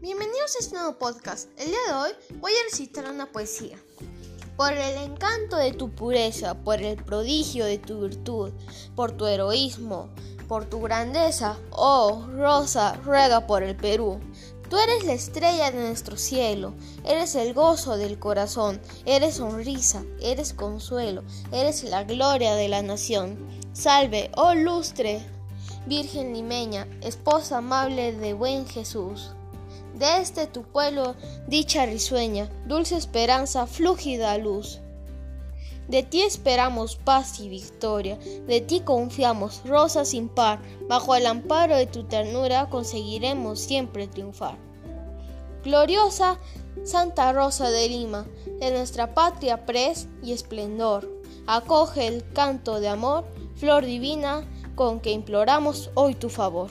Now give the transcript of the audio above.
bienvenidos a este nuevo podcast. El día de hoy voy a recitar una poesía. Por el encanto de tu pureza, por el prodigio de tu virtud, por tu heroísmo, por tu grandeza, oh Rosa, ruega por el Perú. Tú eres la estrella de nuestro cielo, eres el gozo del corazón, eres sonrisa, eres consuelo, eres la gloria de la nación. Salve, oh lustre, Virgen limeña, esposa amable de buen Jesús. De este tu pueblo dicha risueña, dulce esperanza, flúgida luz. De ti esperamos paz y victoria, de ti confiamos, rosa sin par, bajo el amparo de tu ternura conseguiremos siempre triunfar. Gloriosa Santa Rosa de Lima, de nuestra patria pres y esplendor, acoge el canto de amor, flor divina, con que imploramos hoy tu favor.